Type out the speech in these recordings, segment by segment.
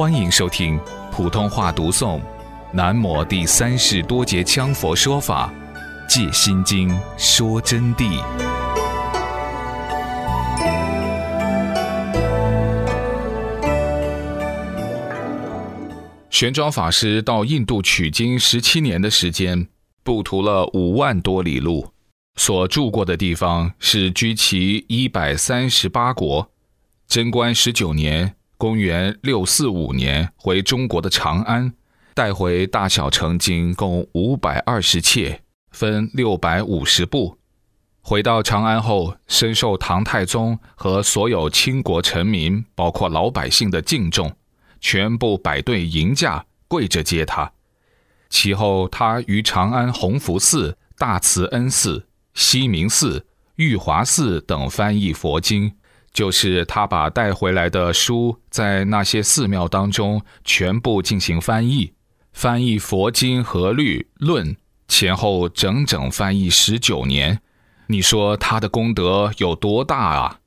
欢迎收听普通话读诵《南摩第三世多杰羌佛说法·借心经说真谛》。玄奘法师到印度取经十七年的时间，步途了五万多里路，所住过的地方是居其一百三十八国。贞观十九年。公元六四五年回中国的长安，带回大小成经共五百二十切，分六百五十部。回到长安后，深受唐太宗和所有倾国臣民，包括老百姓的敬重，全部摆队迎驾，跪着接他。其后，他于长安弘福寺、大慈恩寺、西明寺、玉华寺等翻译佛经。就是他把带回来的书，在那些寺庙当中全部进行翻译，翻译佛经和律论，前后整整翻译十九年。你说他的功德有多大啊？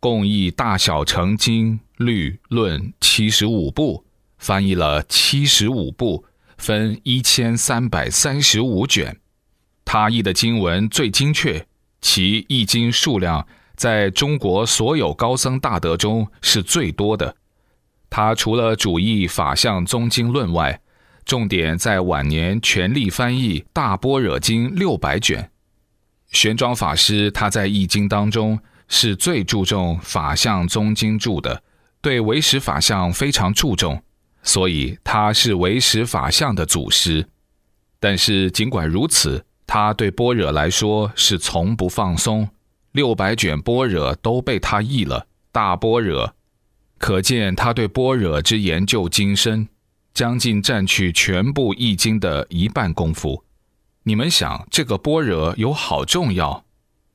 共译大小成经律论七十五部，翻译了七十五部，分一千三百三十五卷。他译的经文最精确，其译经数量。在中国所有高僧大德中是最多的。他除了主译《法相宗经论》外，重点在晚年全力翻译《大般若经》六百卷。玄奘法师他在译经当中是最注重《法相宗经注》的，对唯识法相非常注重，所以他是唯识法相的祖师。但是尽管如此，他对般若来说是从不放松。六百卷般若都被他译了，大般若，可见他对般若之研究精深，将近占去全部译经的一半功夫。你们想，这个般若有好重要？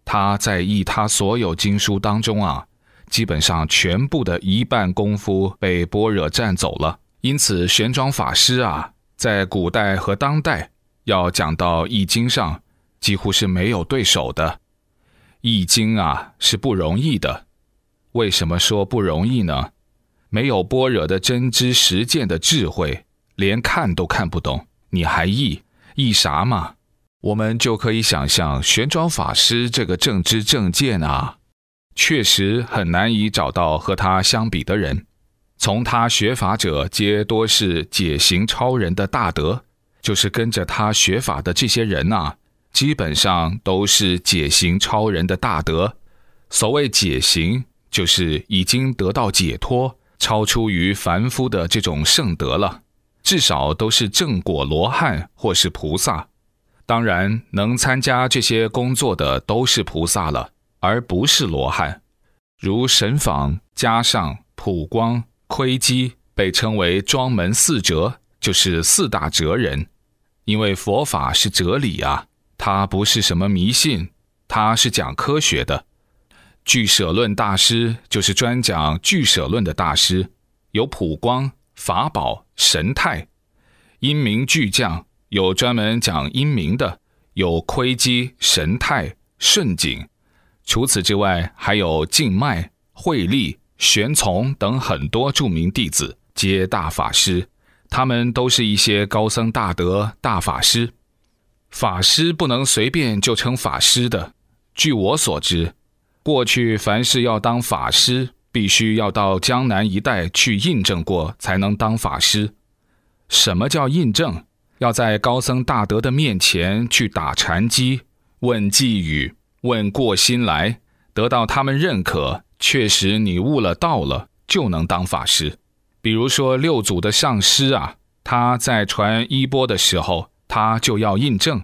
他在译他所有经书当中啊，基本上全部的一半功夫被般若占走了。因此，玄奘法师啊，在古代和当代要讲到译经上，几乎是没有对手的。易经啊是不容易的，为什么说不容易呢？没有般若的真知实践的智慧，连看都看不懂，你还译译啥嘛？我们就可以想象，玄奘法师这个正知正见啊，确实很难以找到和他相比的人。从他学法者，皆多是解行超人的大德，就是跟着他学法的这些人呐。基本上都是解行超人的大德。所谓解行，就是已经得到解脱，超出于凡夫的这种圣德了。至少都是正果罗汉或是菩萨。当然，能参加这些工作的都是菩萨了，而不是罗汉。如神访、加上、普光、窥基，被称为庄门四哲，就是四大哲人。因为佛法是哲理啊。他不是什么迷信，他是讲科学的。俱舍论大师就是专讲俱舍论的大师，有普光、法宝、神态；阴明巨匠有专门讲阴明的，有窥基、神态、顺景。除此之外，还有静脉、慧力、玄从等很多著名弟子，皆大法师。他们都是一些高僧大德、大法师。法师不能随便就称法师的。据我所知，过去凡是要当法师，必须要到江南一带去印证过，才能当法师。什么叫印证？要在高僧大德的面前去打禅机，问寄语，问过心来，得到他们认可，确实你悟了道了，就能当法师。比如说六祖的上师啊，他在传衣钵的时候。他就要印证，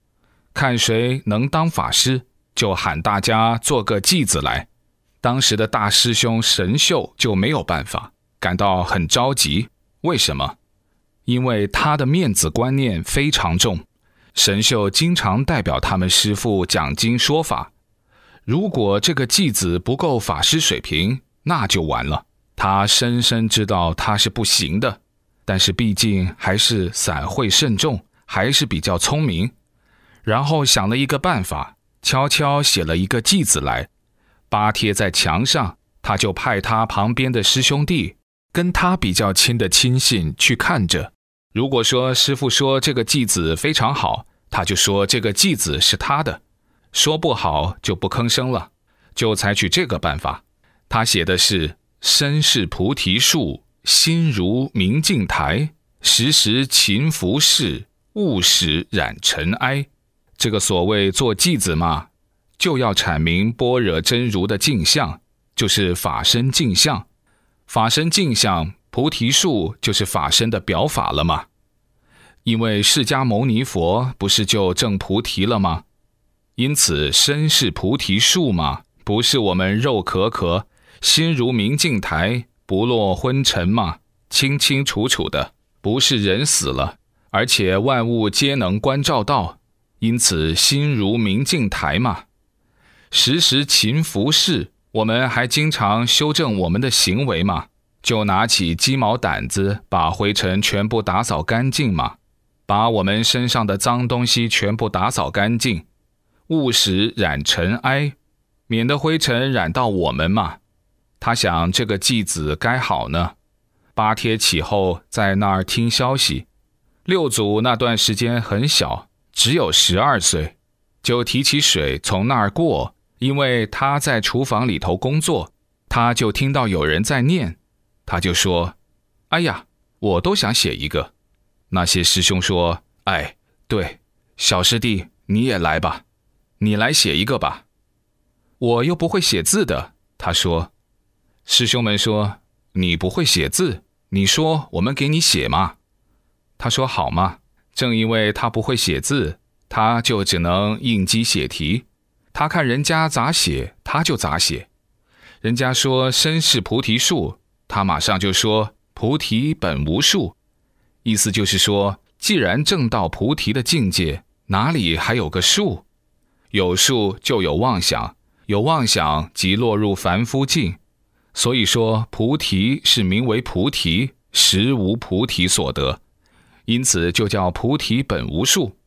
看谁能当法师，就喊大家做个偈子来。当时的大师兄神秀就没有办法，感到很着急。为什么？因为他的面子观念非常重。神秀经常代表他们师父讲经说法，如果这个偈子不够法师水平，那就完了。他深深知道他是不行的，但是毕竟还是散会慎重。还是比较聪明，然后想了一个办法，悄悄写了一个偈子来，扒贴在墙上。他就派他旁边的师兄弟跟他比较亲的亲信去看着。如果说师傅说这个偈子非常好，他就说这个偈子是他的；说不好就不吭声了，就采取这个办法。他写的是“身是菩提树，心如明镜台，时时勤拂拭，勿使染尘埃”。这个所谓做偈子嘛，就要阐明般若真如的镜像，就是法身镜像。法身镜像，菩提树就是法身的表法了嘛？因为释迦牟尼佛不是就证菩提了吗？因此身是菩提树嘛，不是我们肉壳壳，心如明镜台，不落昏沉嘛，清清楚楚的，不是人死了，而且万物皆能观照到，因此心如明镜台嘛。时时勤拂拭。我们还经常修正我们的行为嘛？就拿起鸡毛掸子，把灰尘全部打扫干净嘛，把我们身上的脏东西全部打扫干净，勿使染尘埃，免得灰尘染到我们嘛。他想这个继子该好呢。八贴起后，在那儿听消息。六祖那段时间很小，只有十二岁，就提起水从那儿过。因为他在厨房里头工作，他就听到有人在念，他就说：“哎呀，我都想写一个。”那些师兄说：“哎，对，小师弟你也来吧，你来写一个吧。”我又不会写字的，他说。师兄们说：“你不会写字，你说我们给你写嘛。”他说：“好嘛。”正因为他不会写字，他就只能应机写题。他看人家咋写，他就咋写。人家说身是菩提树，他马上就说菩提本无树，意思就是说，既然证到菩提的境界，哪里还有个树？有树就有妄想，有妄想即落入凡夫境。所以说菩提是名为菩提，实无菩提所得，因此就叫菩提本无树。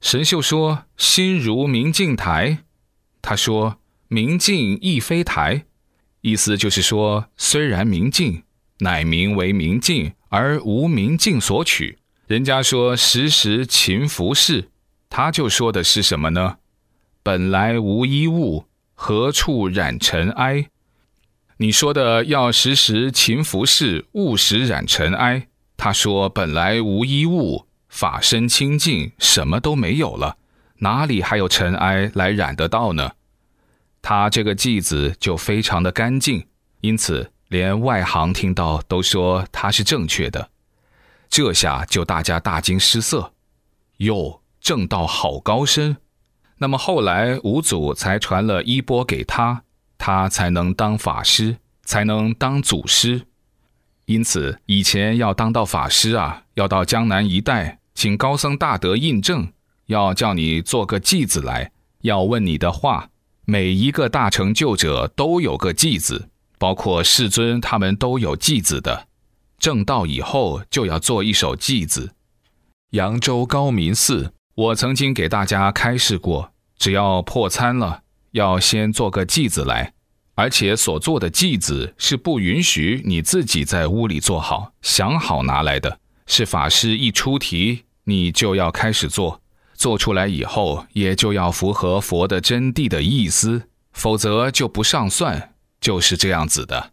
神秀说心如明镜台。他说：“明镜亦非台，意思就是说，虽然明镜，乃名为明镜，而无明镜所取。人家说时时勤拂拭，他就说的是什么呢？本来无一物，何处染尘埃？你说的要时时勤拂拭，勿使染尘埃。他说本来无一物，法身清净，什么都没有了。”哪里还有尘埃来染得到呢？他这个偈子就非常的干净，因此连外行听到都说他是正确的。这下就大家大惊失色，哟，正道好高深。那么后来五祖才传了衣钵给他，他才能当法师，才能当祖师。因此以前要当到法师啊，要到江南一带，请高僧大德印证。要叫你做个偈子来，要问你的话，每一个大成就者都有个偈子，包括世尊他们都有偈子的。正道以后就要做一首祭子。扬州高明寺，我曾经给大家开示过，只要破参了，要先做个偈子来，而且所做的偈子是不允许你自己在屋里做好、想好拿来的，是法师一出题，你就要开始做。做出来以后，也就要符合佛的真谛的意思，否则就不上算，就是这样子的。